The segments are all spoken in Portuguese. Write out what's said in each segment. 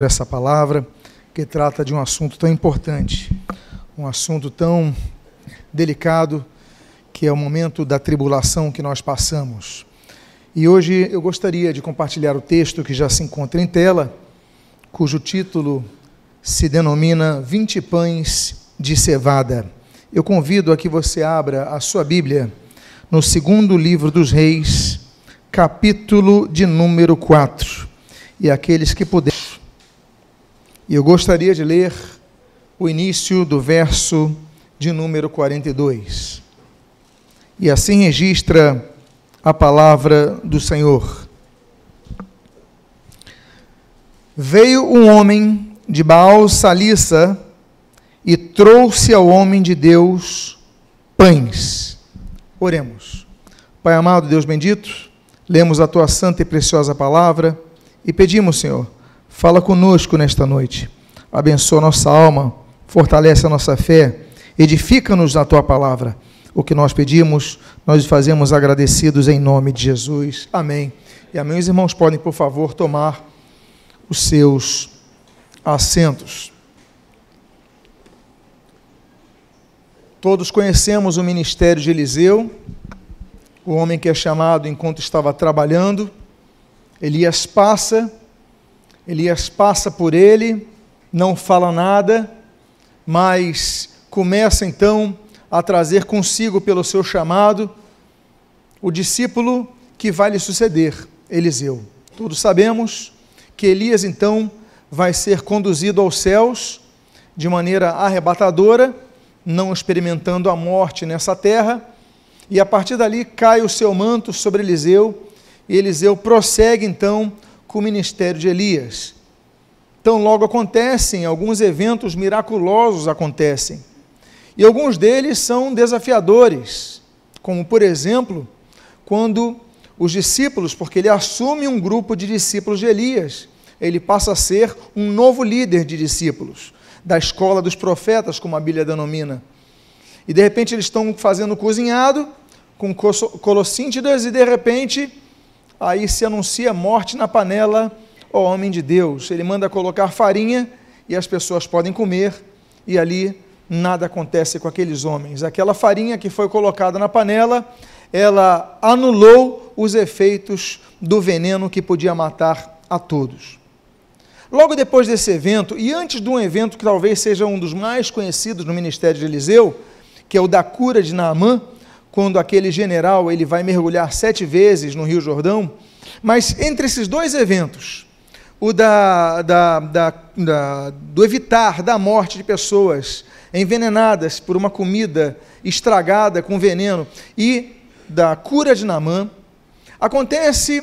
essa palavra que trata de um assunto tão importante, um assunto tão delicado, que é o momento da tribulação que nós passamos. E hoje eu gostaria de compartilhar o texto que já se encontra em tela, cujo título se denomina 20 pães de cevada. Eu convido a que você abra a sua Bíblia no segundo livro dos Reis, capítulo de número 4. E aqueles que puderem e eu gostaria de ler o início do verso de número 42. E assim registra a palavra do Senhor. Veio um homem de Baal Salissa e trouxe ao homem de Deus pães. Oremos. Pai amado, Deus bendito, lemos a tua santa e preciosa palavra e pedimos, Senhor, Fala conosco nesta noite. Abençoa nossa alma, fortalece a nossa fé, edifica-nos na tua palavra. O que nós pedimos, nós fazemos agradecidos em nome de Jesus. Amém. E amém. Os irmãos podem, por favor, tomar os seus assentos. Todos conhecemos o ministério de Eliseu, o homem que é chamado enquanto estava trabalhando. Elias passa Elias passa por ele, não fala nada, mas começa então a trazer consigo, pelo seu chamado, o discípulo que vai lhe suceder, Eliseu. Todos sabemos que Elias então vai ser conduzido aos céus de maneira arrebatadora, não experimentando a morte nessa terra, e a partir dali cai o seu manto sobre Eliseu, e Eliseu prossegue então com o ministério de Elias. Então, logo acontecem, alguns eventos miraculosos acontecem. E alguns deles são desafiadores, como, por exemplo, quando os discípulos, porque ele assume um grupo de discípulos de Elias, ele passa a ser um novo líder de discípulos, da escola dos profetas, como a Bíblia denomina. E de repente eles estão fazendo cozinhado com colossíntidas e de repente aí se anuncia morte na panela, ó homem de Deus. Ele manda colocar farinha e as pessoas podem comer, e ali nada acontece com aqueles homens. Aquela farinha que foi colocada na panela, ela anulou os efeitos do veneno que podia matar a todos. Logo depois desse evento, e antes de um evento que talvez seja um dos mais conhecidos no ministério de Eliseu, que é o da cura de Naamã, quando aquele general ele vai mergulhar sete vezes no Rio Jordão. Mas entre esses dois eventos, o da, da, da, da, do evitar da morte de pessoas envenenadas por uma comida estragada com veneno e da cura de Namã, acontece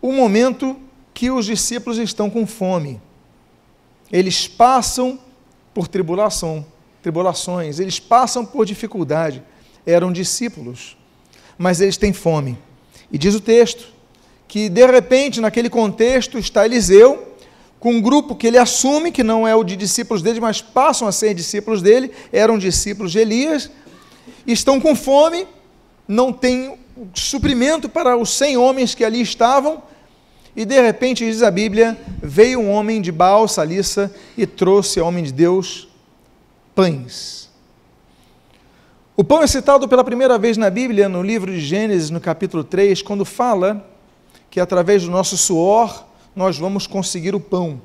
o momento que os discípulos estão com fome. Eles passam por tribulação, tribulações, eles passam por dificuldade eram discípulos, mas eles têm fome. E diz o texto que, de repente, naquele contexto, está Eliseu, com um grupo que ele assume que não é o de discípulos dele, mas passam a ser discípulos dele, eram discípulos de Elias, estão com fome, não tem suprimento para os cem homens que ali estavam, e de repente, diz a Bíblia, veio um homem de Baal, Salissa, e trouxe ao homem de Deus pães. O pão é citado pela primeira vez na Bíblia, no livro de Gênesis, no capítulo 3, quando fala que através do nosso suor nós vamos conseguir o pão.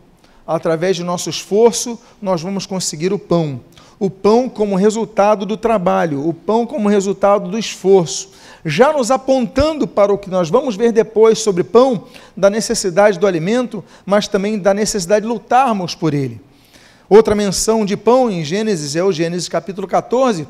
Através do nosso esforço nós vamos conseguir o pão. O pão como resultado do trabalho, o pão como resultado do esforço. Já nos apontando para o que nós vamos ver depois sobre pão, da necessidade do alimento, mas também da necessidade de lutarmos por ele. Outra menção de pão em Gênesis é o Gênesis capítulo 14,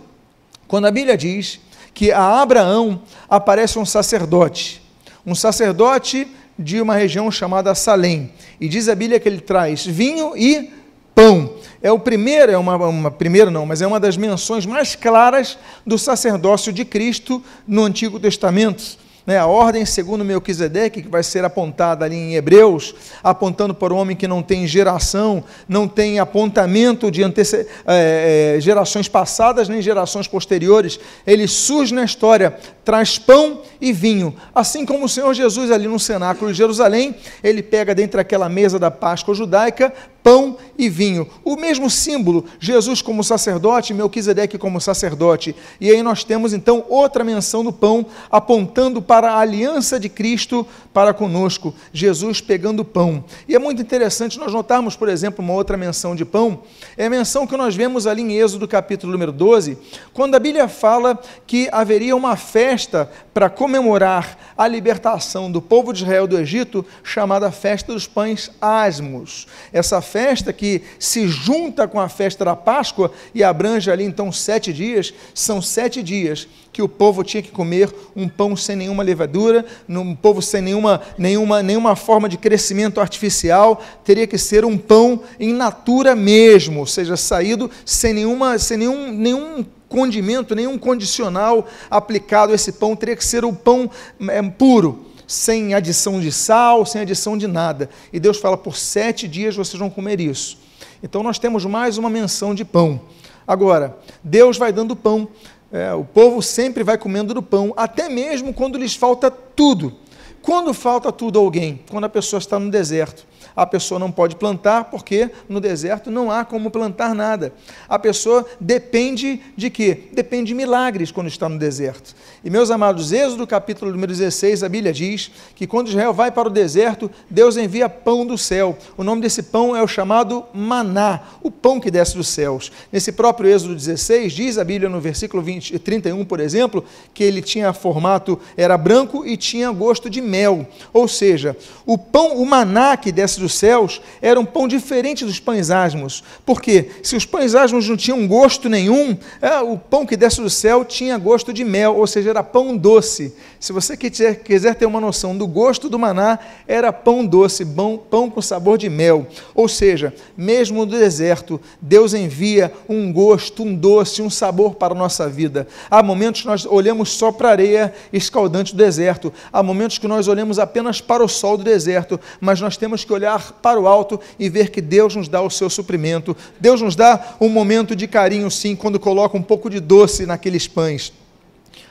quando a Bíblia diz que a Abraão aparece um sacerdote, um sacerdote de uma região chamada Salém, e diz a Bíblia que ele traz vinho e pão. É o primeiro, é uma, uma primeira não, mas é uma das menções mais claras do sacerdócio de Cristo no Antigo Testamento. Né, a ordem segundo Melquisedeque, que vai ser apontada ali em Hebreus, apontando para o homem que não tem geração, não tem apontamento de é, é, gerações passadas nem gerações posteriores, ele surge na história, traz pão e vinho, assim como o Senhor Jesus ali no cenáculo de Jerusalém, ele pega dentre aquela mesa da Páscoa judaica, pão e vinho. O mesmo símbolo, Jesus como sacerdote, Melquisedeque como sacerdote. E aí nós temos então outra menção do pão, apontando para a aliança de Cristo para conosco, Jesus pegando pão. E é muito interessante nós notarmos, por exemplo, uma outra menção de pão, é a menção que nós vemos ali em Êxodo capítulo número 12, quando a Bíblia fala que haveria uma festa para comemorar a libertação do povo de Israel do Egito, chamada Festa dos Pães Asmos. Essa festa que se junta com a festa da Páscoa e abrange ali então sete dias, são sete dias que o povo tinha que comer um pão sem nenhuma levadura, um povo sem nenhuma, nenhuma, nenhuma forma de crescimento artificial, teria que ser um pão em natura mesmo, ou seja, saído sem, nenhuma, sem nenhum, nenhum condimento, nenhum condicional aplicado a esse pão, teria que ser o pão é, puro sem adição de sal, sem adição de nada. E Deus fala: por sete dias vocês vão comer isso. Então nós temos mais uma menção de pão. Agora, Deus vai dando pão. É, o povo sempre vai comendo do pão, até mesmo quando lhes falta tudo. Quando falta tudo a alguém? Quando a pessoa está no deserto a pessoa não pode plantar porque no deserto não há como plantar nada. A pessoa depende de quê? Depende de milagres quando está no deserto. E meus amados, Êxodo capítulo número 16, a Bíblia diz que quando Israel vai para o deserto, Deus envia pão do céu. O nome desse pão é o chamado maná, o pão que desce dos céus. Nesse próprio Êxodo 16, diz a Bíblia no versículo 20, 31, por exemplo, que ele tinha formato, era branco e tinha gosto de mel. Ou seja, o pão, o maná que desce dos céus era um pão diferente dos pães asmos. Porque se os pães asmos não tinham gosto nenhum, é, o pão que desce do céu tinha gosto de mel, ou seja, era pão doce. Se você quiser, quiser ter uma noção do gosto do maná, era pão doce, pão, pão com sabor de mel. Ou seja, mesmo no deserto, Deus envia um gosto, um doce, um sabor para a nossa vida. Há momentos que nós olhamos só para a areia escaldante do deserto. Há momentos que nós olhamos apenas para o sol do deserto, mas nós temos que olhar olhar para o alto e ver que Deus nos dá o seu suprimento. Deus nos dá um momento de carinho, sim, quando coloca um pouco de doce naqueles pães.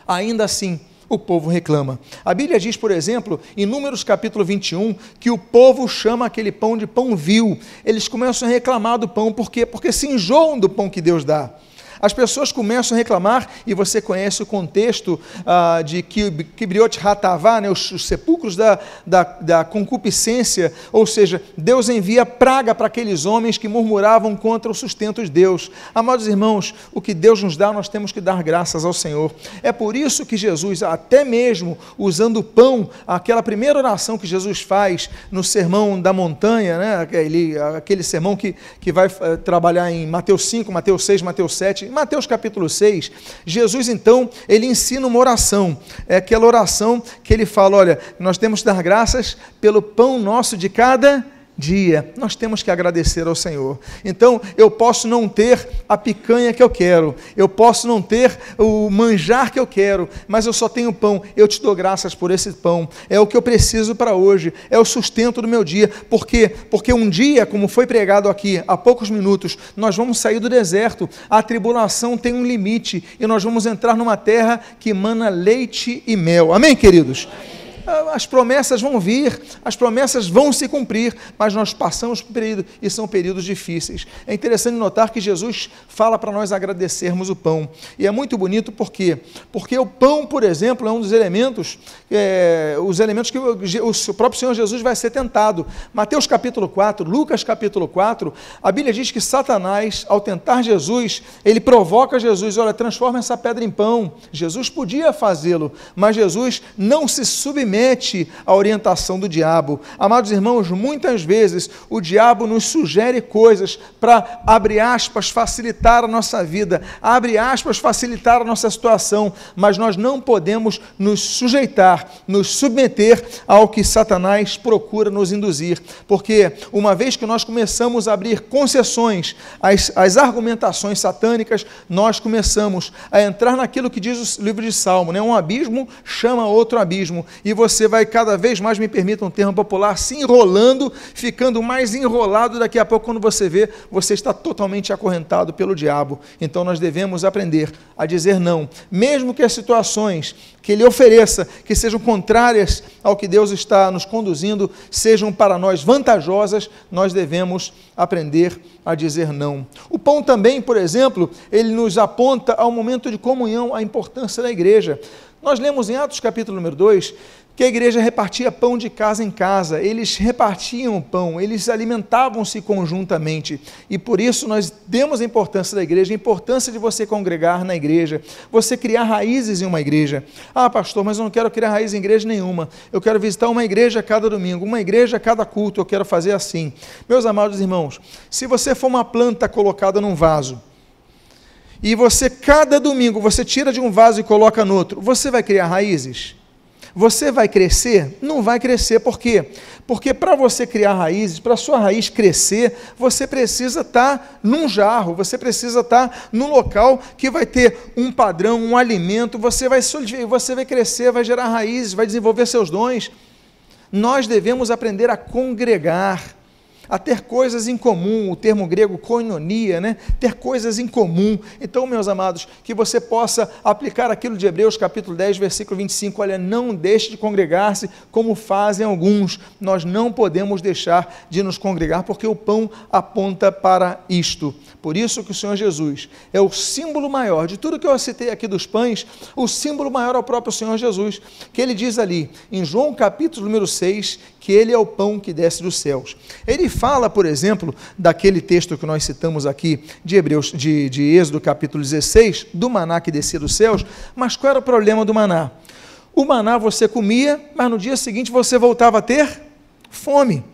Ainda assim, o povo reclama. A Bíblia diz, por exemplo, em Números capítulo 21, que o povo chama aquele pão de pão vil. Eles começam a reclamar do pão, por quê? Porque se enjoam do pão que Deus dá. As pessoas começam a reclamar, e você conhece o contexto ah, de Kibriot Hatavá, né, os, os, sepulcros da, da, da concupiscência, ou seja, Deus envia praga para aqueles homens que murmuravam contra o sustento de Deus. Amados irmãos, o que Deus nos dá, nós temos que dar graças ao Senhor. É por isso que Jesus, até mesmo usando o pão, aquela primeira oração que Jesus faz no sermão da montanha, né, aquele, aquele sermão que, que vai uh, trabalhar em Mateus 5, Mateus 6, Mateus 7, Mateus capítulo 6, Jesus então, ele ensina uma oração, é aquela oração que ele fala, olha, nós temos que dar graças pelo pão nosso de cada dia, nós temos que agradecer ao Senhor. Então, eu posso não ter a picanha que eu quero, eu posso não ter o manjar que eu quero, mas eu só tenho pão. Eu te dou graças por esse pão. É o que eu preciso para hoje, é o sustento do meu dia. Por quê? Porque um dia, como foi pregado aqui há poucos minutos, nós vamos sair do deserto. A tribulação tem um limite e nós vamos entrar numa terra que emana leite e mel. Amém, queridos? Amém. Ah, as promessas vão vir, as promessas vão se cumprir, mas nós passamos por período e são períodos difíceis. É interessante notar que Jesus fala para nós agradecermos o pão. E é muito bonito por quê? Porque o pão, por exemplo, é um dos elementos, é, os elementos que o, o próprio Senhor Jesus vai ser tentado. Mateus capítulo 4, Lucas capítulo 4, a Bíblia diz que Satanás, ao tentar Jesus, ele provoca Jesus, olha, transforma essa pedra em pão. Jesus podia fazê-lo, mas Jesus não se submete submete à orientação do diabo. Amados irmãos, muitas vezes o diabo nos sugere coisas para, abre aspas, facilitar a nossa vida, abre aspas, facilitar a nossa situação, mas nós não podemos nos sujeitar, nos submeter ao que Satanás procura nos induzir, porque uma vez que nós começamos a abrir concessões às, às argumentações satânicas, nós começamos a entrar naquilo que diz o livro de Salmo, né? um abismo chama outro abismo, e você vai cada vez mais, me permita um termo popular, se enrolando, ficando mais enrolado, daqui a pouco, quando você vê, você está totalmente acorrentado pelo diabo. Então nós devemos aprender a dizer não, mesmo que as situações que ele ofereça, que sejam contrárias ao que Deus está nos conduzindo, sejam para nós vantajosas, nós devemos aprender a dizer não. O pão também, por exemplo, ele nos aponta ao momento de comunhão, a importância da igreja. Nós lemos em Atos capítulo número 2 que a igreja repartia pão de casa em casa, eles repartiam o pão, eles alimentavam-se conjuntamente. E por isso nós demos a importância da igreja, a importância de você congregar na igreja, você criar raízes em uma igreja. Ah, pastor, mas eu não quero criar raiz em igreja nenhuma. Eu quero visitar uma igreja cada domingo, uma igreja a cada culto, eu quero fazer assim. Meus amados irmãos, se você for uma planta colocada num vaso, e você cada domingo você tira de um vaso e coloca no outro, você vai criar raízes? Você vai crescer? Não vai crescer, por quê? Porque para você criar raízes, para sua raiz crescer, você precisa estar tá num jarro, você precisa estar tá num local que vai ter um padrão, um alimento, você vai, você vai crescer, vai gerar raízes, vai desenvolver seus dons. Nós devemos aprender a congregar a ter coisas em comum, o termo grego koinonia, né? ter coisas em comum. Então, meus amados, que você possa aplicar aquilo de Hebreus capítulo 10, versículo 25, olha, não deixe de congregar-se como fazem alguns. Nós não podemos deixar de nos congregar porque o pão aponta para isto. Por isso que o Senhor Jesus é o símbolo maior de tudo que eu citei aqui dos pães, o símbolo maior é o próprio Senhor Jesus, que ele diz ali em João capítulo número 6, que ele é o pão que desce dos céus. Ele fala, por exemplo, daquele texto que nós citamos aqui de Hebreus, de, de Êxodo capítulo 16, do maná que descia dos céus, mas qual era o problema do maná? O maná você comia, mas no dia seguinte você voltava a ter fome.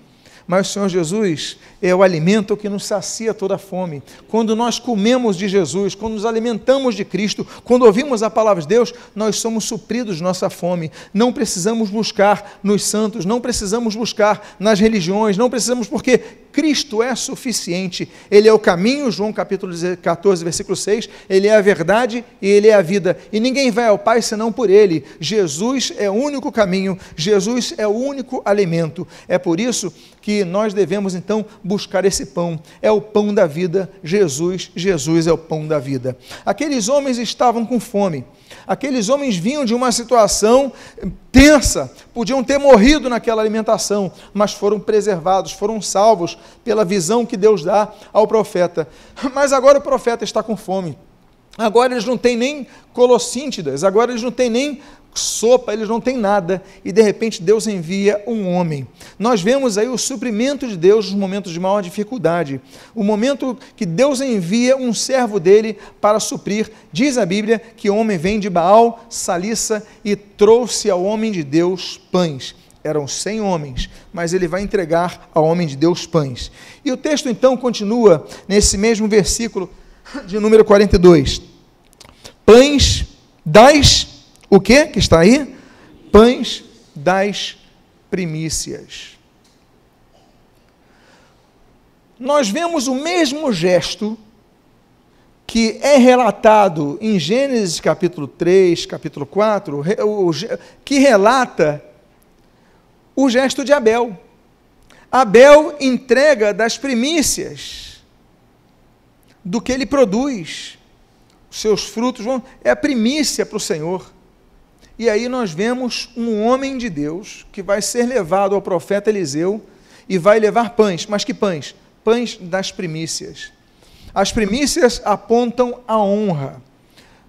Mas o Senhor Jesus, é o alimento que nos sacia toda fome. Quando nós comemos de Jesus, quando nos alimentamos de Cristo, quando ouvimos a palavra de Deus, nós somos supridos nossa fome. Não precisamos buscar nos santos, não precisamos buscar nas religiões, não precisamos porque Cristo é suficiente. Ele é o caminho, João capítulo 14, versículo 6, ele é a verdade e ele é a vida. E ninguém vai ao Pai senão por ele. Jesus é o único caminho, Jesus é o único alimento. É por isso que nós devemos então buscar esse pão. É o pão da vida, Jesus, Jesus é o pão da vida. Aqueles homens estavam com fome. Aqueles homens vinham de uma situação tensa, podiam ter morrido naquela alimentação, mas foram preservados, foram salvos pela visão que Deus dá ao profeta. Mas agora o profeta está com fome. Agora eles não têm nem colossíntidas, agora eles não têm nem sopa, eles não têm nada, e de repente Deus envia um homem. Nós vemos aí o suprimento de Deus nos momentos de maior dificuldade, o momento que Deus envia um servo dele para suprir. Diz a Bíblia que o homem vem de Baal, Salissa, e trouxe ao homem de Deus pães. Eram cem homens, mas ele vai entregar ao homem de Deus pães. E o texto então continua nesse mesmo versículo de número 42. Pães das o que que está aí? Pães das primícias. Nós vemos o mesmo gesto que é relatado em Gênesis capítulo 3, capítulo 4, que relata o gesto de Abel. Abel entrega das primícias do que ele produz. Seus frutos vão, é a primícia para o Senhor. E aí nós vemos um homem de Deus que vai ser levado ao profeta Eliseu e vai levar pães. Mas que pães? Pães das primícias. As primícias apontam a honra.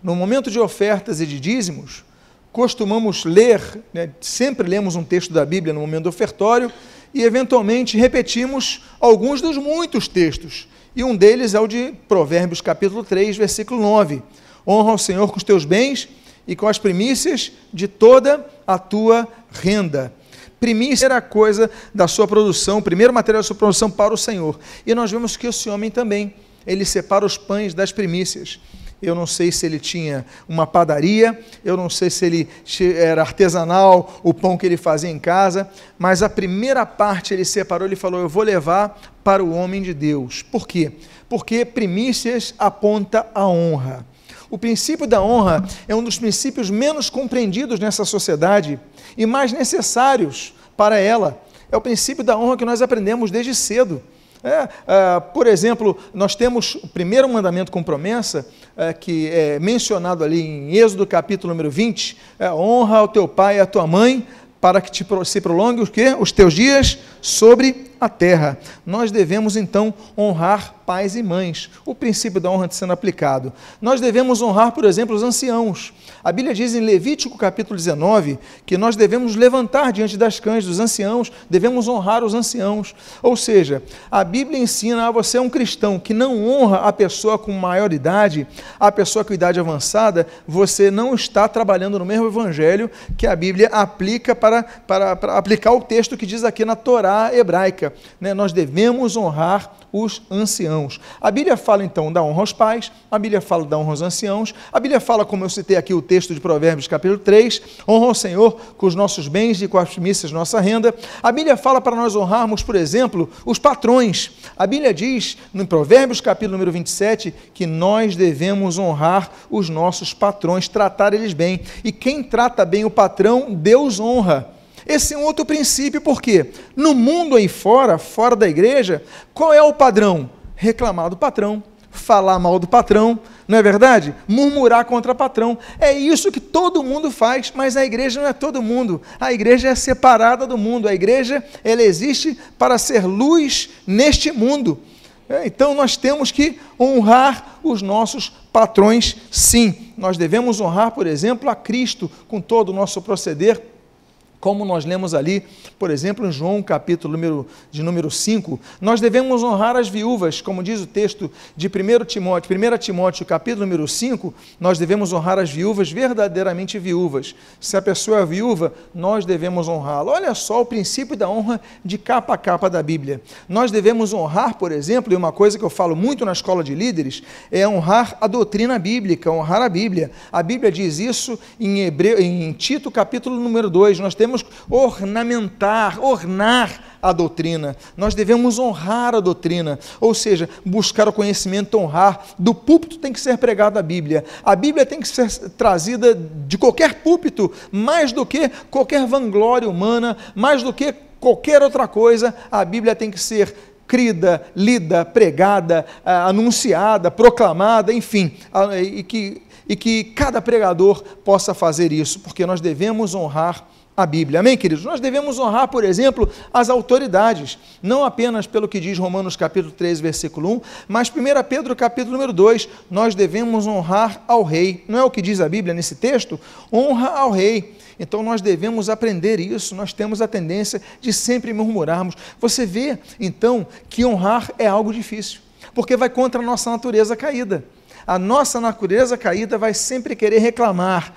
No momento de ofertas e de dízimos, costumamos ler, né, sempre lemos um texto da Bíblia no momento do ofertório e, eventualmente, repetimos alguns dos muitos textos. E um deles é o de Provérbios, capítulo 3, versículo 9. Honra o Senhor com os teus bens e com as primícias de toda a tua renda. Primícia era a coisa da sua produção, o primeiro material da sua produção para o Senhor. E nós vemos que esse homem também, ele separa os pães das primícias. Eu não sei se ele tinha uma padaria, eu não sei se ele era artesanal, o pão que ele fazia em casa, mas a primeira parte ele separou, ele falou: Eu vou levar para o homem de Deus. Por quê? Porque primícias aponta a honra. O princípio da honra é um dos princípios menos compreendidos nessa sociedade e mais necessários para ela. É o princípio da honra que nós aprendemos desde cedo. É, é, por exemplo, nós temos o primeiro mandamento com promessa, é, que é mencionado ali em Êxodo capítulo número 20, é, honra ao teu pai e à tua mãe, para que te, se prolongue os, quê? os teus dias sobre a terra. Nós devemos então honrar pais e mães, o princípio da honra sendo aplicado. Nós devemos honrar, por exemplo, os anciãos. A Bíblia diz em Levítico capítulo 19 que nós devemos levantar diante das cães dos anciãos, devemos honrar os anciãos. Ou seja, a Bíblia ensina a você, um cristão, que não honra a pessoa com maior idade, a pessoa com idade avançada, você não está trabalhando no mesmo evangelho que a Bíblia aplica para, para, para aplicar o texto que diz aqui na Torá hebraica né, nós devemos honrar os anciãos. A Bíblia fala então da honra aos pais, a Bíblia fala da honra aos anciãos, a Bíblia fala, como eu citei aqui o texto de Provérbios capítulo 3, honra ao Senhor com os nossos bens e com as primícias nossa renda. A Bíblia fala para nós honrarmos, por exemplo, os patrões. A Bíblia diz, no Provérbios capítulo número 27, que nós devemos honrar os nossos patrões, tratar eles bem. E quem trata bem o patrão, Deus honra. Esse é um outro princípio, porque no mundo aí fora, fora da igreja, qual é o padrão? Reclamar do patrão, falar mal do patrão, não é verdade? Murmurar contra o patrão. É isso que todo mundo faz, mas a igreja não é todo mundo. A igreja é separada do mundo. A igreja, ela existe para ser luz neste mundo. É, então nós temos que honrar os nossos patrões, sim. Nós devemos honrar, por exemplo, a Cristo com todo o nosso proceder como nós lemos ali, por exemplo, em João, capítulo número, de número 5, nós devemos honrar as viúvas, como diz o texto de 1 Timóteo, 1 Timóteo, capítulo número 5, nós devemos honrar as viúvas verdadeiramente viúvas. Se a pessoa é viúva, nós devemos honrá-la. Olha só o princípio da honra de capa a capa da Bíblia. Nós devemos honrar, por exemplo, e uma coisa que eu falo muito na escola de líderes, é honrar a doutrina bíblica, honrar a Bíblia. A Bíblia diz isso em, Hebreu, em Tito, capítulo número 2, nós temos devemos ornamentar, ornar a doutrina, nós devemos honrar a doutrina, ou seja, buscar o conhecimento, honrar. Do púlpito tem que ser pregada a Bíblia, a Bíblia tem que ser trazida de qualquer púlpito, mais do que qualquer vanglória humana, mais do que qualquer outra coisa, a Bíblia tem que ser crida, lida, pregada, ah, anunciada, proclamada, enfim, e que, e que cada pregador possa fazer isso, porque nós devemos honrar a Bíblia. Amém, queridos? Nós devemos honrar, por exemplo, as autoridades, não apenas pelo que diz Romanos capítulo 3, versículo 1, mas 1 Pedro capítulo número 2, nós devemos honrar ao rei. Não é o que diz a Bíblia nesse texto? Honra ao rei. Então nós devemos aprender isso, nós temos a tendência de sempre murmurarmos. Você vê, então, que honrar é algo difícil, porque vai contra a nossa natureza caída. A nossa natureza caída vai sempre querer reclamar,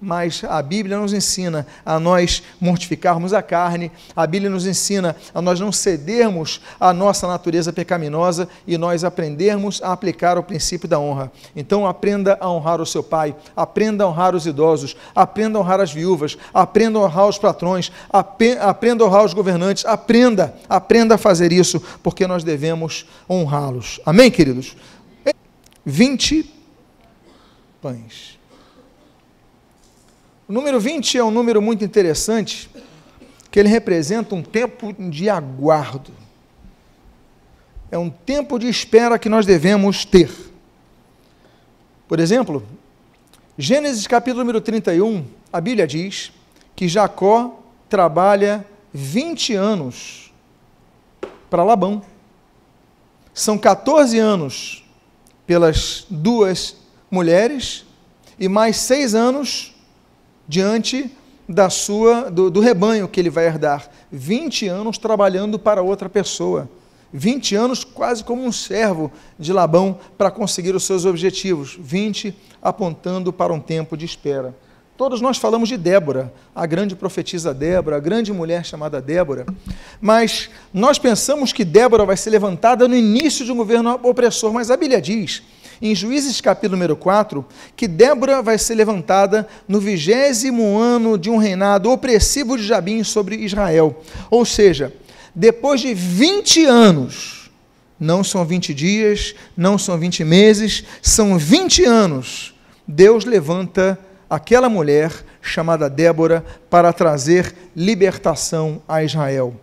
mas a Bíblia nos ensina a nós mortificarmos a carne, a Bíblia nos ensina a nós não cedermos à nossa natureza pecaminosa e nós aprendermos a aplicar o princípio da honra. Então aprenda a honrar o seu pai, aprenda a honrar os idosos, aprenda a honrar as viúvas, aprenda a honrar os patrões, aprenda a honrar os governantes, aprenda, aprenda a fazer isso, porque nós devemos honrá-los. Amém, queridos? 20 pães. O número 20 é um número muito interessante, que ele representa um tempo de aguardo. É um tempo de espera que nós devemos ter. Por exemplo, Gênesis capítulo número 31, a Bíblia diz que Jacó trabalha 20 anos para Labão. São 14 anos pelas duas mulheres e mais seis anos diante da sua do, do, rebanho que ele vai herdar. 20 anos trabalhando para outra pessoa. 20 anos quase como um servo de Labão para conseguir os seus objetivos. 20 apontando para um tempo de espera. Todos nós falamos de Débora, a grande profetisa Débora, a grande mulher chamada Débora, mas nós pensamos que Débora vai ser levantada no início de um governo opressor, mas a Bíblia diz, em Juízes capítulo número 4, que Débora vai ser levantada no vigésimo ano de um reinado opressivo de Jabim sobre Israel. Ou seja, depois de 20 anos, não são 20 dias, não são 20 meses, são 20 anos, Deus levanta aquela mulher chamada Débora para trazer libertação a Israel.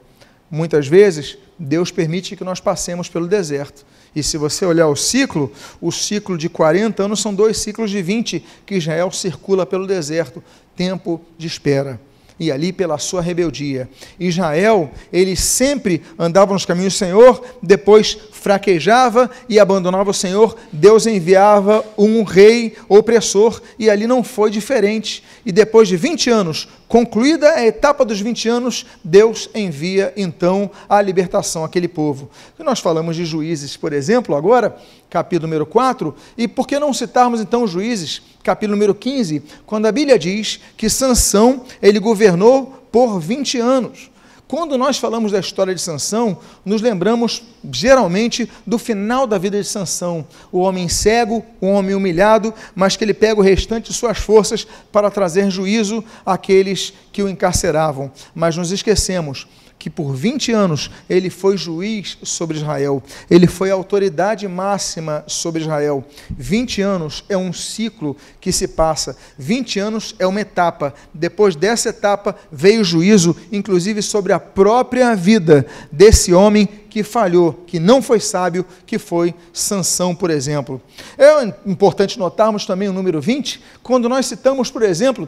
Muitas vezes, Deus permite que nós passemos pelo deserto. E se você olhar o ciclo, o ciclo de 40 anos são dois ciclos de 20 que Israel circula pelo deserto, tempo de espera e ali pela sua rebeldia. Israel, ele sempre andava nos caminhos do Senhor, depois fraquejava e abandonava o Senhor, Deus enviava um rei opressor e ali não foi diferente. E depois de 20 anos, concluída a etapa dos 20 anos, Deus envia então a libertação àquele povo. Nós falamos de juízes, por exemplo, agora, capítulo número 4, e por que não citarmos então juízes? capítulo número 15, quando a Bíblia diz que Sansão, ele governou por 20 anos. Quando nós falamos da história de Sansão, nos lembramos geralmente do final da vida de Sansão, o homem cego, o homem humilhado, mas que ele pega o restante de suas forças para trazer juízo àqueles que o encarceravam. Mas nos esquecemos que por 20 anos ele foi juiz sobre Israel, ele foi autoridade máxima sobre Israel. 20 anos é um ciclo que se passa, 20 anos é uma etapa. Depois dessa etapa veio o juízo, inclusive sobre a própria vida desse homem que falhou, que não foi sábio, que foi Sansão, por exemplo. É importante notarmos também o número 20, quando nós citamos, por exemplo,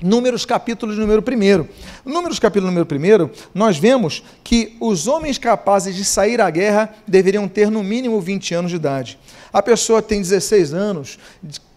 Números capítulo número 1. Números capítulo número 1, nós vemos que os homens capazes de sair à guerra deveriam ter no mínimo 20 anos de idade. A pessoa tem 16 anos,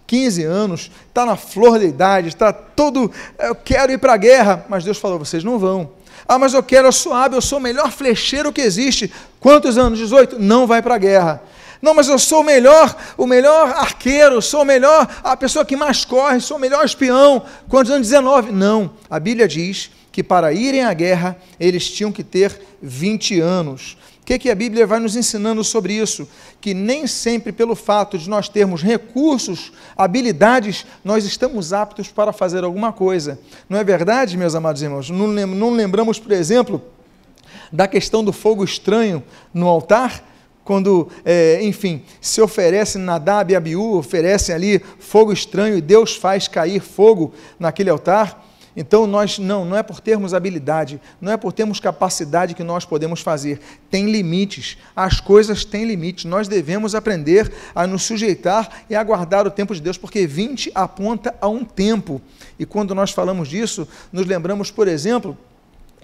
15 anos, está na flor da idade, está todo, eu quero ir para a guerra, mas Deus falou, vocês não vão. Ah, mas eu quero, eu sou hábil, eu sou o melhor flecheiro que existe. Quantos anos? 18? Não vai para a guerra. Não, mas eu sou o melhor, o melhor arqueiro, sou o melhor, a pessoa que mais corre, sou o melhor espião. Quantos anos? 19. Não. A Bíblia diz que para irem à guerra eles tinham que ter 20 anos. O que, que a Bíblia vai nos ensinando sobre isso? Que nem sempre, pelo fato de nós termos recursos, habilidades, nós estamos aptos para fazer alguma coisa. Não é verdade, meus amados irmãos? Não lembramos, por exemplo, da questão do fogo estranho no altar? Quando, é, enfim, se oferece Nadab e Abiú, oferecem ali fogo estranho e Deus faz cair fogo naquele altar. Então, nós não, não é por termos habilidade, não é por termos capacidade que nós podemos fazer. Tem limites, as coisas têm limites. Nós devemos aprender a nos sujeitar e aguardar o tempo de Deus, porque 20 aponta a um tempo. E quando nós falamos disso, nos lembramos, por exemplo,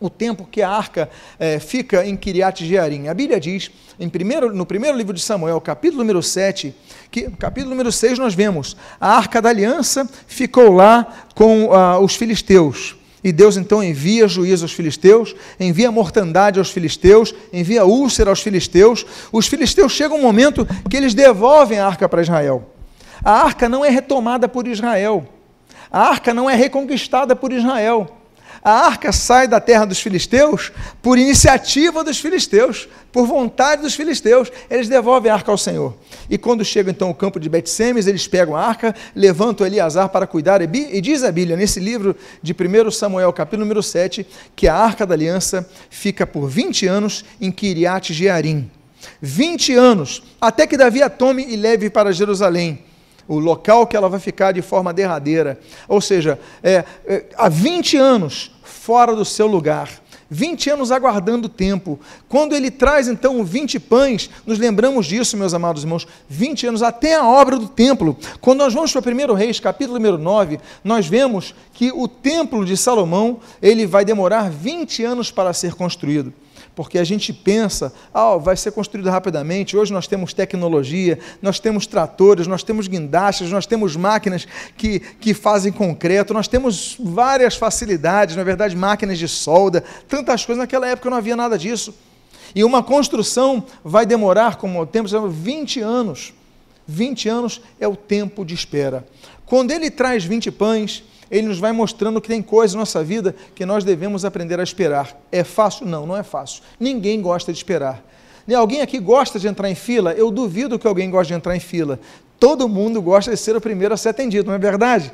o tempo que a arca é, fica em Kiriat Jearim. A Bíblia diz, em primeiro, no primeiro livro de Samuel, capítulo número 7, que, capítulo número 6, nós vemos, a arca da aliança ficou lá com ah, os filisteus. E Deus então envia juízo aos filisteus, envia mortandade aos filisteus, envia úlcera aos filisteus. Os filisteus chegam um momento que eles devolvem a arca para Israel. A arca não é retomada por Israel. A arca não é reconquistada por Israel. A arca sai da terra dos filisteus por iniciativa dos filisteus, por vontade dos filisteus. Eles devolvem a arca ao Senhor. E quando chega então ao campo de Betsemes, eles pegam a arca, levantam Eliasar para cuidar. E diz a Bíblia, nesse livro de 1 Samuel, capítulo número 7, que a arca da aliança fica por 20 anos em Kiriat Jearim. 20 anos, até que Davi a tome e leve para Jerusalém o local que ela vai ficar de forma derradeira. Ou seja, é, é, há 20 anos fora do seu lugar. 20 anos aguardando o tempo. Quando ele traz então 20 pães, nos lembramos disso, meus amados irmãos, 20 anos até a obra do templo. Quando nós vamos para 1 Reis, capítulo número 9, nós vemos que o templo de Salomão, ele vai demorar 20 anos para ser construído porque a gente pensa, ah, vai ser construído rapidamente. Hoje nós temos tecnologia, nós temos tratores, nós temos guindastes, nós temos máquinas que, que fazem concreto, nós temos várias facilidades, na verdade, máquinas de solda, tantas coisas. Naquela época não havia nada disso. E uma construção vai demorar, como temos 20 anos. 20 anos é o tempo de espera. Quando ele traz 20 pães, ele nos vai mostrando que tem coisas na nossa vida que nós devemos aprender a esperar. É fácil? Não, não é fácil. Ninguém gosta de esperar. Alguém aqui gosta de entrar em fila? Eu duvido que alguém goste de entrar em fila. Todo mundo gosta de ser o primeiro a ser atendido, não é verdade?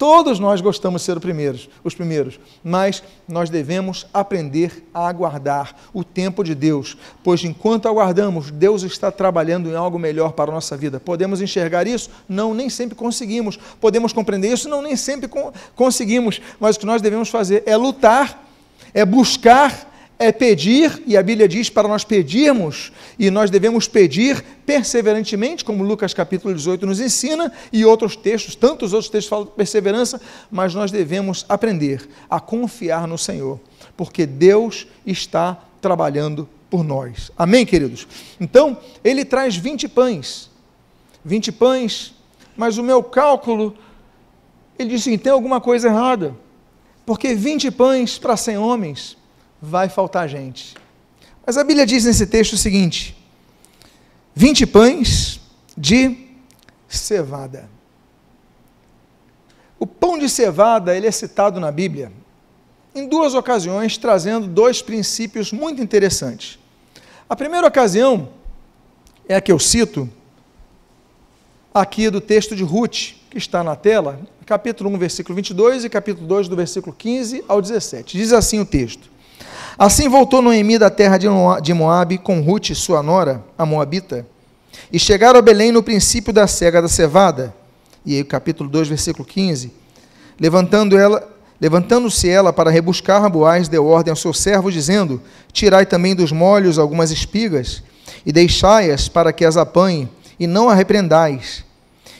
Todos nós gostamos de ser os primeiros, os primeiros, mas nós devemos aprender a aguardar o tempo de Deus, pois enquanto aguardamos, Deus está trabalhando em algo melhor para a nossa vida. Podemos enxergar isso? Não, nem sempre conseguimos. Podemos compreender isso? Não, nem sempre conseguimos. Mas o que nós devemos fazer é lutar, é buscar é pedir, e a Bíblia diz para nós pedirmos, e nós devemos pedir perseverantemente, como Lucas capítulo 18 nos ensina, e outros textos, tantos outros textos falam de perseverança, mas nós devemos aprender a confiar no Senhor, porque Deus está trabalhando por nós. Amém, queridos? Então, ele traz 20 pães, 20 pães, mas o meu cálculo, ele diz assim, tem alguma coisa errada, porque 20 pães para 100 homens, vai faltar gente. Mas a Bíblia diz nesse texto o seguinte: 20 pães de cevada. O pão de cevada, ele é citado na Bíblia em duas ocasiões, trazendo dois princípios muito interessantes. A primeira ocasião é a que eu cito aqui do texto de Ruth, que está na tela, capítulo 1, versículo 22 e capítulo 2, do versículo 15 ao 17. Diz assim o texto: Assim voltou Noemi da terra de Moabe com Ruth, sua nora, a Moabita, e chegaram a Belém no princípio da cega da cevada. E aí, capítulo 2, versículo 15. Levantando ela, levantando-se ela para rebuscar Raboás, deu ordem ao seu servo, dizendo: Tirai também dos molhos algumas espigas, e deixai-as para que as apanhe, e não a repreendais.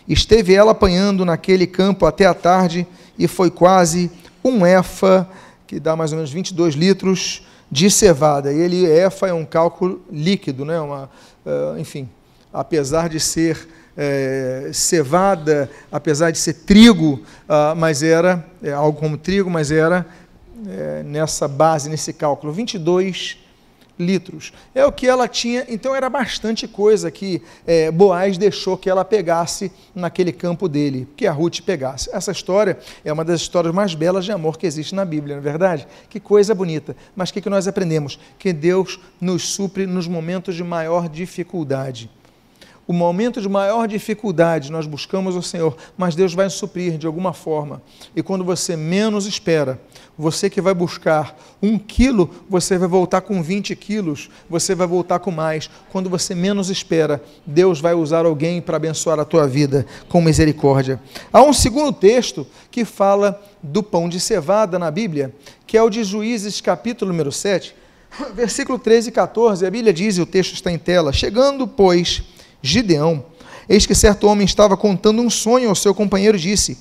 Esteve ela apanhando naquele campo até a tarde, e foi quase um efa, que dá mais ou menos 22 litros, de cevada. E ele, EFA é um cálculo líquido, né? Uma, uh, enfim, apesar de ser é, cevada, apesar de ser trigo, uh, mas era é, algo como trigo, mas era é, nessa base, nesse cálculo, 22 litros. É o que ela tinha, então era bastante coisa que é, Boaz deixou que ela pegasse naquele campo dele, que a Ruth pegasse. Essa história é uma das histórias mais belas de amor que existe na Bíblia, não é verdade? Que coisa bonita. Mas o que, que nós aprendemos? Que Deus nos supre nos momentos de maior dificuldade o momento de maior dificuldade, nós buscamos o Senhor, mas Deus vai suprir de alguma forma. E quando você menos espera, você que vai buscar um quilo, você vai voltar com 20 quilos, você vai voltar com mais. Quando você menos espera, Deus vai usar alguém para abençoar a tua vida com misericórdia. Há um segundo texto que fala do pão de cevada na Bíblia, que é o de Juízes, capítulo número 7, versículo 13 e 14. A Bíblia diz, e o texto está em tela: Chegando, pois, Gideão. Eis que certo homem estava contando um sonho ao seu companheiro e disse: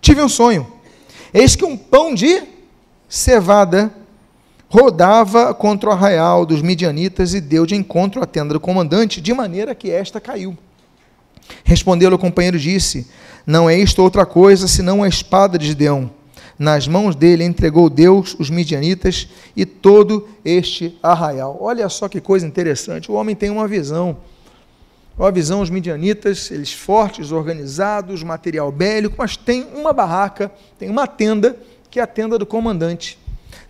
Tive um sonho. Eis que um pão de cevada rodava contra o arraial dos midianitas e deu de encontro à tenda do comandante, de maneira que esta caiu. Respondeu-lhe o companheiro e disse: Não é isto outra coisa senão a espada de Gideão. Nas mãos dele entregou Deus os midianitas e todo este arraial. Olha só que coisa interessante. O homem tem uma visão Olha a visão, os midianitas, eles fortes, organizados, material bélico, mas tem uma barraca, tem uma tenda, que é a tenda do comandante.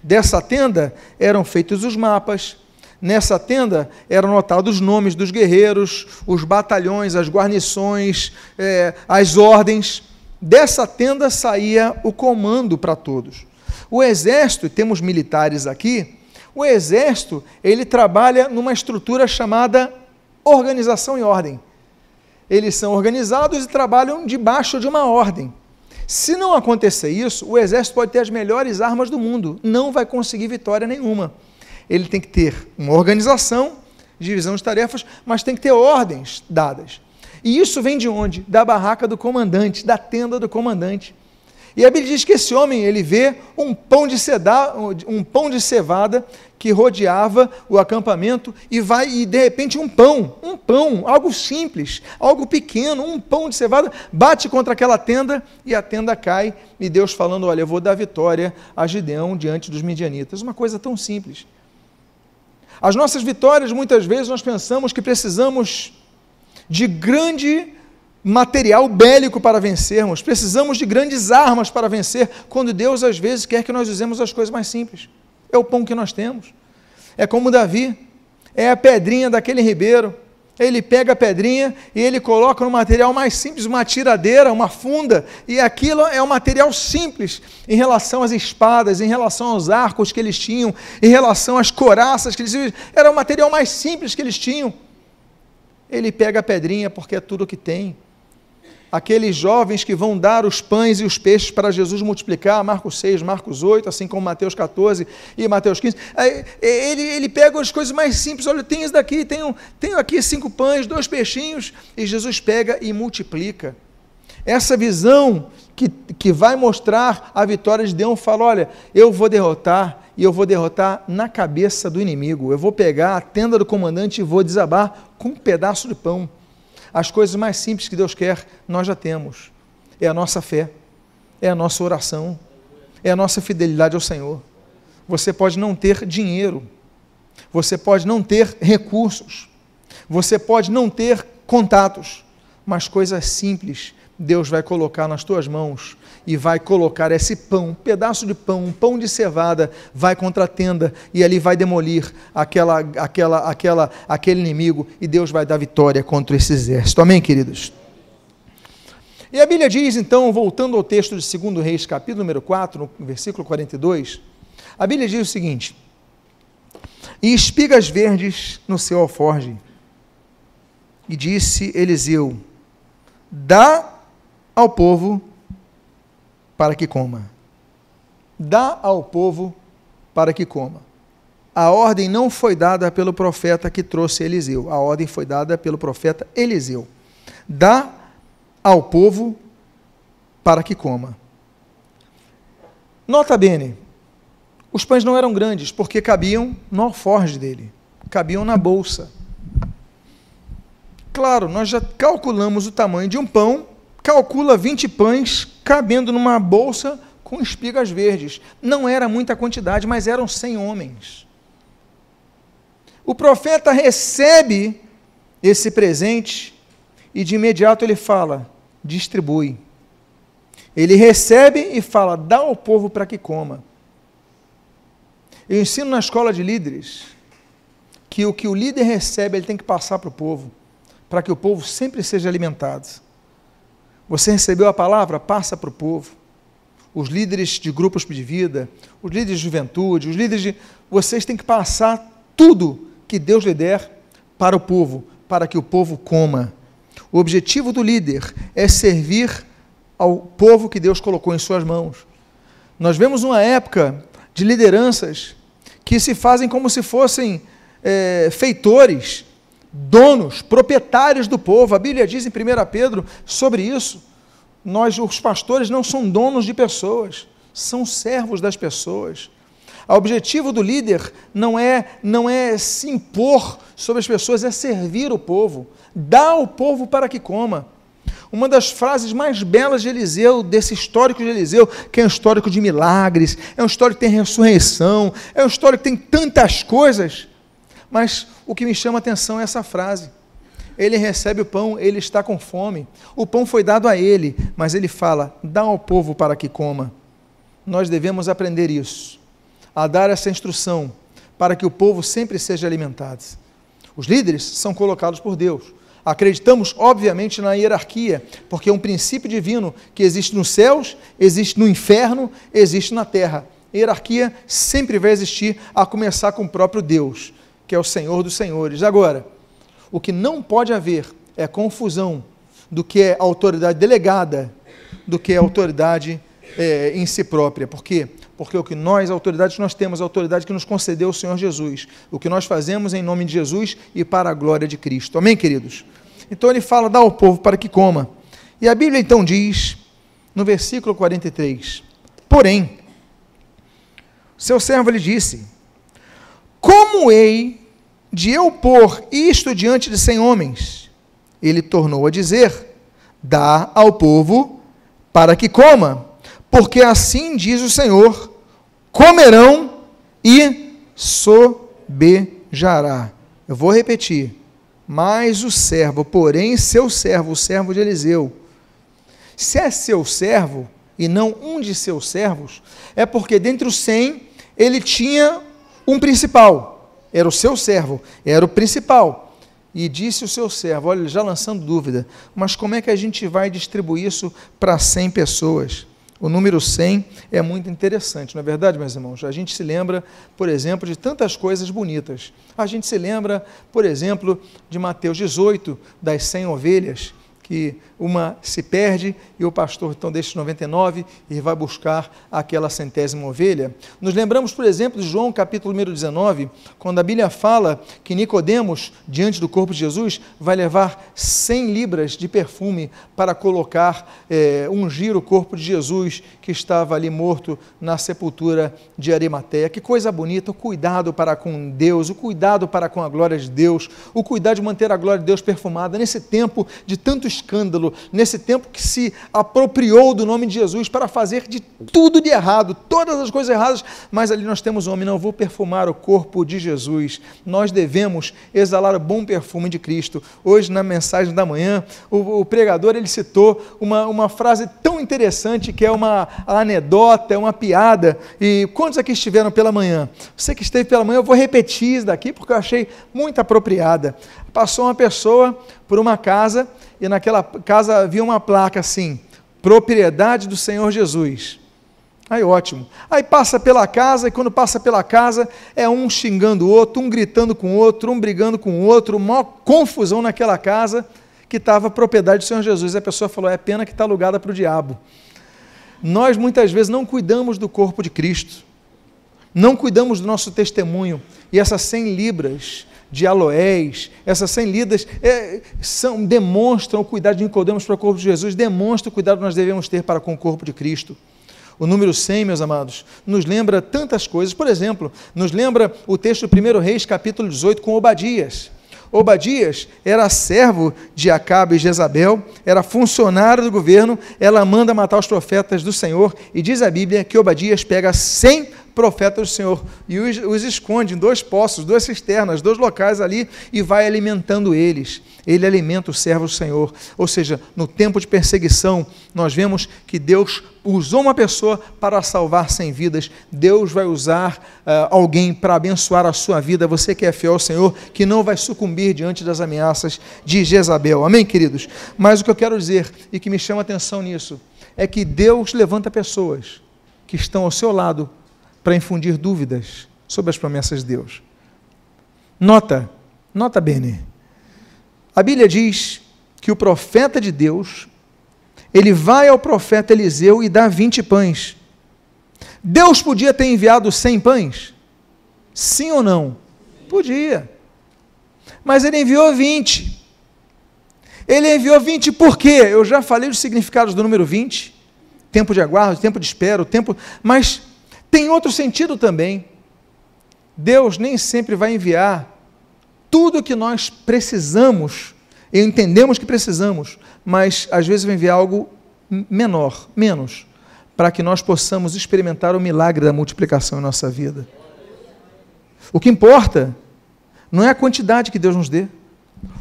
Dessa tenda eram feitos os mapas, nessa tenda eram notados os nomes dos guerreiros, os batalhões, as guarnições, é, as ordens. Dessa tenda saía o comando para todos. O exército, temos militares aqui, o exército, ele trabalha numa estrutura chamada organização e ordem. Eles são organizados e trabalham debaixo de uma ordem. Se não acontecer isso, o exército pode ter as melhores armas do mundo, não vai conseguir vitória nenhuma. Ele tem que ter uma organização, divisão de tarefas, mas tem que ter ordens dadas. E isso vem de onde? Da barraca do comandante, da tenda do comandante. E a Bíblia diz que esse homem, ele vê um pão de, seda, um pão de cevada que rodeava o acampamento e vai e de repente um pão, um pão, algo simples, algo pequeno, um pão de cevada bate contra aquela tenda e a tenda cai e Deus falando, olha, eu vou dar vitória a Gideão diante dos midianitas. Uma coisa tão simples. As nossas vitórias, muitas vezes nós pensamos que precisamos de grande material bélico para vencermos, precisamos de grandes armas para vencer, quando Deus às vezes quer que nós usemos as coisas mais simples. É o pão que nós temos. É como Davi, é a pedrinha daquele ribeiro. Ele pega a pedrinha e ele coloca no material mais simples, uma tiradeira, uma funda, e aquilo é um material simples em relação às espadas, em relação aos arcos que eles tinham, em relação às coraças que eles tinham. Era o material mais simples que eles tinham. Ele pega a pedrinha porque é tudo o que tem aqueles jovens que vão dar os pães e os peixes para Jesus multiplicar, Marcos 6, Marcos 8, assim como Mateus 14 e Mateus 15. Ele, ele pega as coisas mais simples, olha, tem isso daqui, tenho, tenho aqui cinco pães, dois peixinhos, e Jesus pega e multiplica. Essa visão que, que vai mostrar a vitória de Deus, fala, olha, eu vou derrotar, e eu vou derrotar na cabeça do inimigo. Eu vou pegar a tenda do comandante e vou desabar com um pedaço de pão. As coisas mais simples que Deus quer, nós já temos. É a nossa fé, é a nossa oração, é a nossa fidelidade ao Senhor. Você pode não ter dinheiro, você pode não ter recursos, você pode não ter contatos, mas coisas simples Deus vai colocar nas tuas mãos e vai colocar esse pão, um pedaço de pão, um pão de cevada, vai contra a tenda e ali vai demolir aquela, aquela, aquela, aquele inimigo e Deus vai dar vitória contra esse exército. Amém, queridos? E a Bíblia diz, então, voltando ao texto de 2 Reis, capítulo número 4, no versículo 42, a Bíblia diz o seguinte: E espigas verdes no seu alforge. E disse Eliseu: Dá ao povo para que coma. Dá ao povo para que coma. A ordem não foi dada pelo profeta que trouxe Eliseu, a ordem foi dada pelo profeta Eliseu. Dá ao povo para que coma. Nota bene, os pães não eram grandes porque cabiam no alforge dele, cabiam na bolsa. Claro, nós já calculamos o tamanho de um pão calcula 20 pães cabendo numa bolsa com espigas verdes. Não era muita quantidade, mas eram 100 homens. O profeta recebe esse presente e de imediato ele fala: distribui. Ele recebe e fala: dá ao povo para que coma. Eu ensino na escola de líderes que o que o líder recebe ele tem que passar para o povo, para que o povo sempre seja alimentado. Você recebeu a palavra? Passa para o povo. Os líderes de grupos de vida, os líderes de juventude, os líderes de. Vocês têm que passar tudo que Deus lhe der para o povo, para que o povo coma. O objetivo do líder é servir ao povo que Deus colocou em suas mãos. Nós vemos uma época de lideranças que se fazem como se fossem é, feitores donos, proprietários do povo. A Bíblia diz em 1 Pedro sobre isso. Nós, os pastores, não são donos de pessoas, são servos das pessoas. O objetivo do líder não é, não é se impor sobre as pessoas, é servir o povo, dar ao povo para que coma. Uma das frases mais belas de Eliseu, desse histórico de Eliseu, que é um histórico de milagres, é um histórico que tem ressurreição, é um histórico que tem tantas coisas, mas o que me chama a atenção é essa frase. Ele recebe o pão, ele está com fome. O pão foi dado a ele, mas ele fala: dá ao povo para que coma. Nós devemos aprender isso, a dar essa instrução, para que o povo sempre seja alimentado. Os líderes são colocados por Deus. Acreditamos, obviamente, na hierarquia, porque é um princípio divino que existe nos céus, existe no inferno, existe na terra. Hierarquia sempre vai existir, a começar com o próprio Deus que é o Senhor dos Senhores. Agora, o que não pode haver é confusão do que é autoridade delegada do que é autoridade é, em si própria. Por quê? Porque o que nós, autoridades, nós temos a autoridade que nos concedeu o Senhor Jesus. O que nós fazemos em nome de Jesus e para a glória de Cristo. Amém, queridos? Então ele fala, dá ao povo para que coma. E a Bíblia então diz, no versículo 43, porém, seu servo lhe disse, como hei de eu pôr isto diante de cem homens? Ele tornou a dizer: Dá ao povo para que coma, porque assim diz o Senhor: comerão e sobejará. Eu vou repetir, Mas o servo, porém, seu servo, o servo de Eliseu, se é seu servo e não um de seus servos, é porque dentre os cem ele tinha um principal, era o seu servo, era o principal. E disse o seu servo: Olha, já lançando dúvida, mas como é que a gente vai distribuir isso para 100 pessoas? O número 100 é muito interessante, não é verdade, meus irmãos? A gente se lembra, por exemplo, de tantas coisas bonitas. A gente se lembra, por exemplo, de Mateus 18, das 100 ovelhas, que uma se perde e o pastor então deixa 99 e vai buscar aquela centésima ovelha. Nos lembramos, por exemplo, de João capítulo número 19, quando a Bíblia fala que Nicodemos, diante do corpo de Jesus, vai levar 100 libras de perfume para colocar, é, ungir o corpo de Jesus que estava ali morto na sepultura de Arimateia. Que coisa bonita, o cuidado para com Deus, o cuidado para com a glória de Deus, o cuidado de manter a glória de Deus perfumada nesse tempo de tanto escândalo, nesse tempo que se apropriou do nome de Jesus para fazer de tudo de errado, todas as coisas erradas, mas ali nós temos um homem, não vou perfumar o corpo de Jesus. Nós devemos exalar o bom perfume de Cristo. Hoje, na mensagem da manhã, o, o pregador ele citou uma, uma frase tão interessante que é uma anedota, é uma piada. E quantos aqui estiveram pela manhã? Você que esteve pela manhã, eu vou repetir isso daqui porque eu achei muito apropriada. Passou uma pessoa por uma casa e naquela casa havia uma placa assim: propriedade do Senhor Jesus. Aí ótimo. Aí passa pela casa, e quando passa pela casa, é um xingando o outro, um gritando com o outro, um brigando com o outro, uma confusão naquela casa que estava propriedade do Senhor Jesus. E a pessoa falou: é pena que está alugada para o diabo. Nós muitas vezes não cuidamos do corpo de Cristo, não cuidamos do nosso testemunho, e essas 100 libras de aloés, essas 100 lidas, é, são, demonstram o cuidado de Nicodemos para o corpo de Jesus, demonstram o cuidado que nós devemos ter para com o corpo de Cristo. O número 100, meus amados, nos lembra tantas coisas. Por exemplo, nos lembra o texto do 1 Reis, capítulo 18, com Obadias. Obadias era servo de Acabe e Jezabel, era funcionário do governo, ela manda matar os profetas do Senhor, e diz a Bíblia que Obadias pega 100 profetas do Senhor e os, os esconde em dois poços, duas cisternas, dois locais ali e vai alimentando eles. Ele alimenta o servo do Senhor. Ou seja, no tempo de perseguição, nós vemos que Deus usou uma pessoa para salvar cem vidas. Deus vai usar uh, alguém para abençoar a sua vida. Você que é fiel ao Senhor, que não vai sucumbir diante das ameaças de Jezabel. Amém, queridos? Mas o que eu quero dizer e que me chama atenção nisso é que Deus levanta pessoas que estão ao seu lado para infundir dúvidas sobre as promessas de Deus. Nota, nota bene. A Bíblia diz que o profeta de Deus, ele vai ao profeta Eliseu e dá 20 pães. Deus podia ter enviado 100 pães? Sim ou não? Podia. Mas ele enviou 20. Ele enviou 20 por quê? Eu já falei os significados do número 20. Tempo de aguardo, tempo de espera, tempo, mas tem outro sentido também. Deus nem sempre vai enviar tudo o que nós precisamos, e entendemos que precisamos, mas às vezes vai enviar algo menor, menos, para que nós possamos experimentar o milagre da multiplicação em nossa vida. O que importa não é a quantidade que Deus nos dê,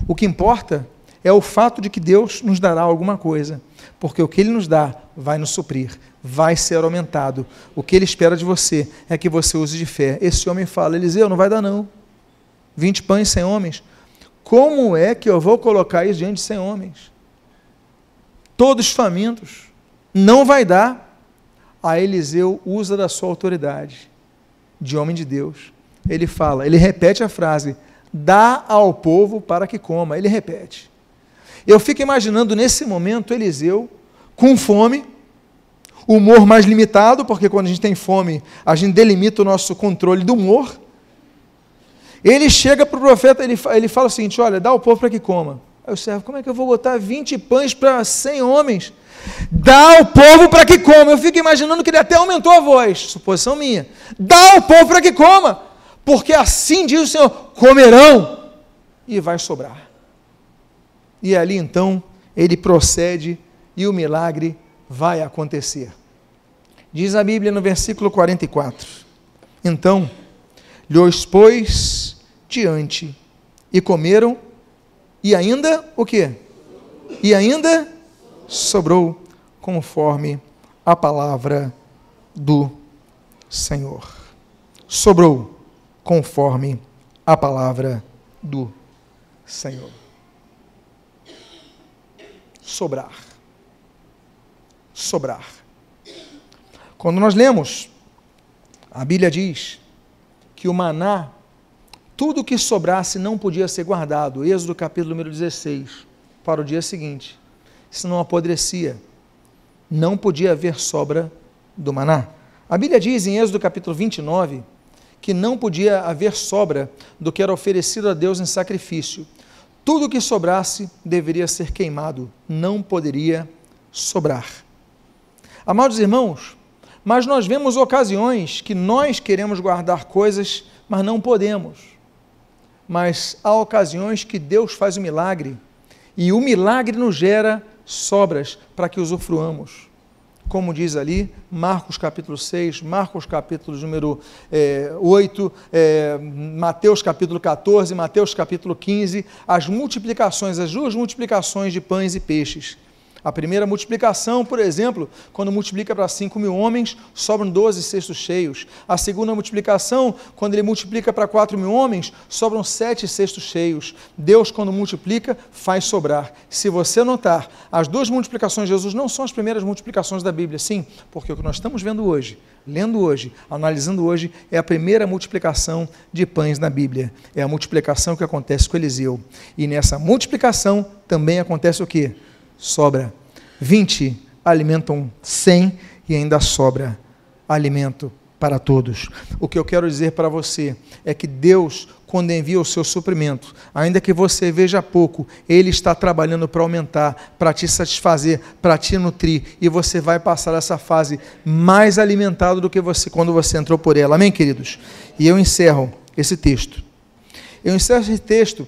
o que importa é o fato de que Deus nos dará alguma coisa, porque o que Ele nos dá vai nos suprir, vai ser aumentado. O que ele espera de você é que você use de fé. Esse homem fala: Eliseu, não vai dar não. 20 pães sem homens. Como é que eu vou colocar isso diante de 100 homens? Todos famintos. Não vai dar. A Eliseu usa da sua autoridade de homem de Deus. Ele fala, ele repete a frase: dá ao povo para que coma. Ele repete. Eu fico imaginando nesse momento Eliseu com fome, humor mais limitado, porque quando a gente tem fome, a gente delimita o nosso controle do humor. Ele chega para o profeta, ele, ele fala o seguinte: Olha, dá ao povo para que coma. Aí o servo, como é que eu vou botar 20 pães para 100 homens? Dá ao povo para que coma. Eu fico imaginando que ele até aumentou a voz, suposição minha. Dá ao povo para que coma, porque assim diz o Senhor: comerão e vai sobrar. E ali então ele procede e o milagre vai acontecer. Diz a Bíblia no versículo 44. Então, lhe expôs diante, e comeram E ainda o que? E ainda sobrou conforme a palavra do Senhor. Sobrou conforme a palavra do Senhor. Sobrar. Sobrar. Quando nós lemos, a Bíblia diz que o maná, tudo que sobrasse não podia ser guardado. Êxodo capítulo número 16, para o dia seguinte. Senão apodrecia. Não podia haver sobra do maná. A Bíblia diz em Êxodo capítulo 29 que não podia haver sobra do que era oferecido a Deus em sacrifício. Tudo que sobrasse deveria ser queimado, não poderia sobrar. Amados irmãos, mas nós vemos ocasiões que nós queremos guardar coisas, mas não podemos. Mas há ocasiões que Deus faz o milagre, e o milagre nos gera sobras para que usufruamos como diz ali, Marcos capítulo 6, Marcos capítulo número é, 8, é, Mateus capítulo 14, Mateus capítulo 15, as multiplicações, as duas multiplicações de pães e peixes. A primeira multiplicação, por exemplo, quando multiplica para 5 mil homens, sobram 12 cestos cheios. A segunda multiplicação, quando ele multiplica para 4 mil homens, sobram 7 cestos cheios. Deus, quando multiplica, faz sobrar. Se você notar, as duas multiplicações de Jesus não são as primeiras multiplicações da Bíblia, sim, porque o que nós estamos vendo hoje, lendo hoje, analisando hoje, é a primeira multiplicação de pães na Bíblia. É a multiplicação que acontece com Eliseu. E nessa multiplicação também acontece o quê? Sobra. 20 alimentam 100 e ainda sobra alimento para todos. O que eu quero dizer para você é que Deus, quando envia o seu suprimento, ainda que você veja pouco, Ele está trabalhando para aumentar, para te satisfazer, para te nutrir, e você vai passar essa fase mais alimentado do que você quando você entrou por ela. Amém, queridos? E eu encerro esse texto. Eu encerro esse texto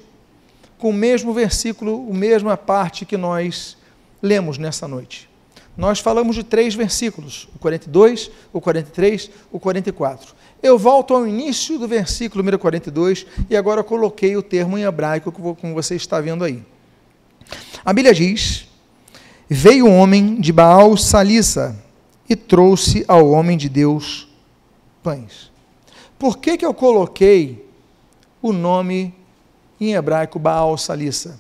com o mesmo versículo, a mesma parte que nós lemos nessa noite. Nós falamos de três versículos, o 42, o 43, o 44. Eu volto ao início do versículo número 42 e agora coloquei o termo em hebraico, como você está vendo aí. A Bíblia diz: Veio um homem de Baal Salissa e trouxe ao homem de Deus pães. Por que, que eu coloquei o nome em hebraico Baal Salissa?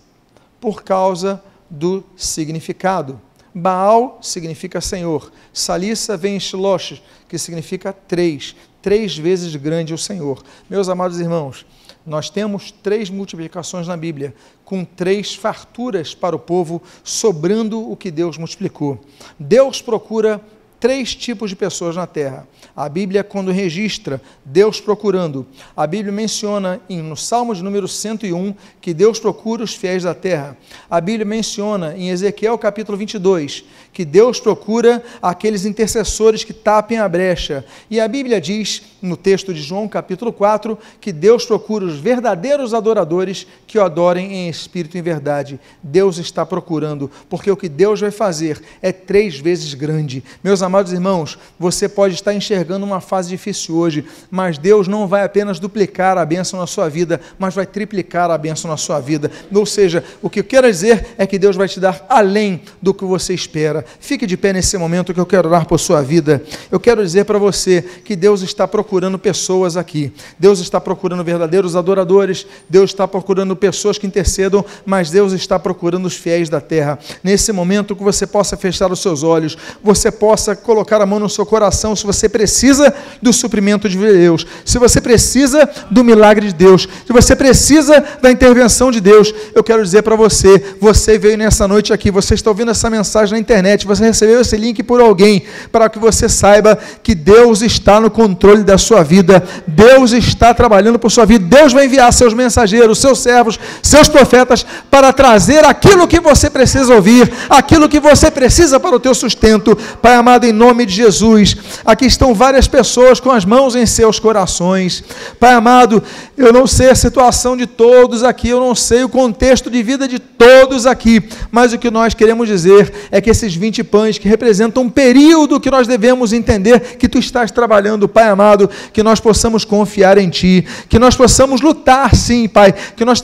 Por causa do significado. Baal significa Senhor. Salissa vem em Shilosh, que significa três. Três vezes grande o Senhor. Meus amados irmãos, nós temos três multiplicações na Bíblia, com três farturas para o povo, sobrando o que Deus multiplicou. Deus procura três tipos de pessoas na terra. A Bíblia, quando registra Deus procurando, a Bíblia menciona no Salmo de número 101 que Deus procura os fiéis da terra. A Bíblia menciona em Ezequiel capítulo 22 que Deus procura aqueles intercessores que tapem a brecha. E a Bíblia diz, no texto de João capítulo 4, que Deus procura os verdadeiros adoradores que o adorem em espírito e em verdade. Deus está procurando, porque o que Deus vai fazer é três vezes grande. Meus amados irmãos, você pode estar enxergando uma fase difícil hoje, mas Deus não vai apenas duplicar a bênção na sua vida, mas vai triplicar a bênção na sua vida. Ou seja, o que eu quero dizer é que Deus vai te dar além do que você espera. Fique de pé nesse momento que eu quero orar por sua vida. Eu quero dizer para você que Deus está procurando pessoas aqui. Deus está procurando verdadeiros adoradores, Deus está procurando pessoas que intercedam, mas Deus está procurando os fiéis da terra. Nesse momento que você possa fechar os seus olhos, você possa colocar a mão no seu coração se você precisa do suprimento de Deus, se você precisa do milagre de Deus, se você precisa da intervenção de Deus. Eu quero dizer para você, você veio nessa noite aqui, você está ouvindo essa mensagem na internet, você recebeu esse link por alguém, para que você saiba que Deus está no controle da sua vida, Deus está trabalhando por sua vida, Deus vai enviar seus mensageiros, seus servos, seus profetas para trazer aquilo que você precisa ouvir, aquilo que você precisa para o teu sustento. Pai amado, em em nome de Jesus. Aqui estão várias pessoas com as mãos em seus corações. Pai amado, eu não sei a situação de todos aqui, eu não sei o contexto de vida de todos aqui, mas o que nós queremos dizer é que esses 20 pães que representam um período que nós devemos entender que tu estás trabalhando, Pai amado, que nós possamos confiar em Ti, que nós possamos lutar, sim, Pai, que nós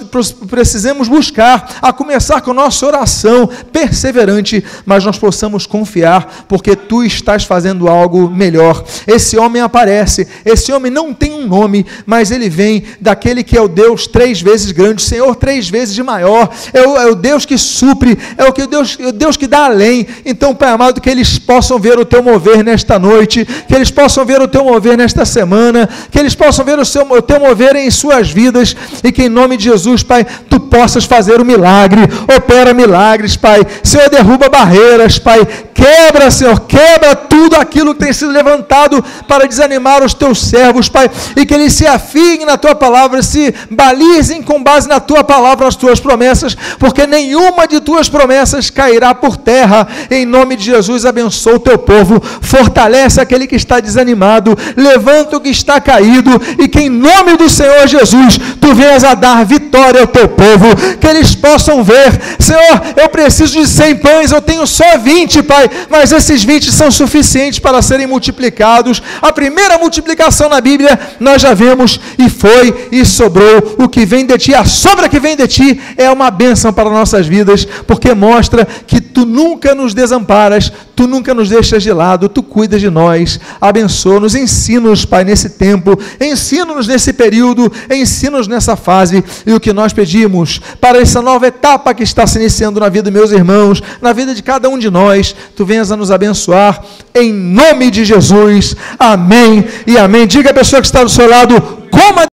precisemos buscar, a começar com nossa oração perseverante, mas nós possamos confiar, porque Tu estás fazendo algo melhor. Esse homem aparece, esse homem não tem um nome, mas ele vem daquele que é o Deus três vezes grande, Senhor três vezes maior, é o, é o Deus que supre, é o que Deus, o Deus que dá além. Então, Pai amado, que eles possam ver o Teu mover nesta noite, que eles possam ver o Teu mover nesta semana, que eles possam ver o, seu, o Teu mover em suas vidas e que em nome de Jesus, Pai, Tu possas fazer o milagre, opera milagres, Pai. Senhor, derruba barreiras, Pai. Quebra, Senhor, quebra tudo aquilo que tem sido levantado para desanimar os Teus servos, Pai, e que eles se afiem na Tua palavra, se balizem com base na Tua palavra, nas Tuas promessas, porque nenhuma de Tuas promessas cairá por terra. Em nome de Jesus, abençoa o Teu povo, fortalece aquele que está desanimado, levanta o que está caído, e que em nome do Senhor Jesus, Tu venhas a dar vitória ao Teu povo, que eles possam ver, Senhor, eu preciso de 100 pães, eu tenho só 20, Pai, mas esses 20 são suficientes para serem multiplicados. A primeira multiplicação na Bíblia nós já vemos, e foi e sobrou. O que vem de ti, a sobra que vem de ti, é uma bênção para nossas vidas, porque mostra que tu nunca nos desamparas, tu nunca nos deixas de lado, tu cuidas de nós. Abençoa-nos, ensina-nos, Pai, nesse tempo, ensina-nos nesse período, ensina-nos nessa fase. E o que nós pedimos para essa nova etapa que está se iniciando na vida dos meus irmãos, na vida de cada um de nós, tu venhas a nos abençoar, em nome de Jesus. Amém e amém. Diga a pessoa que está do seu lado, coma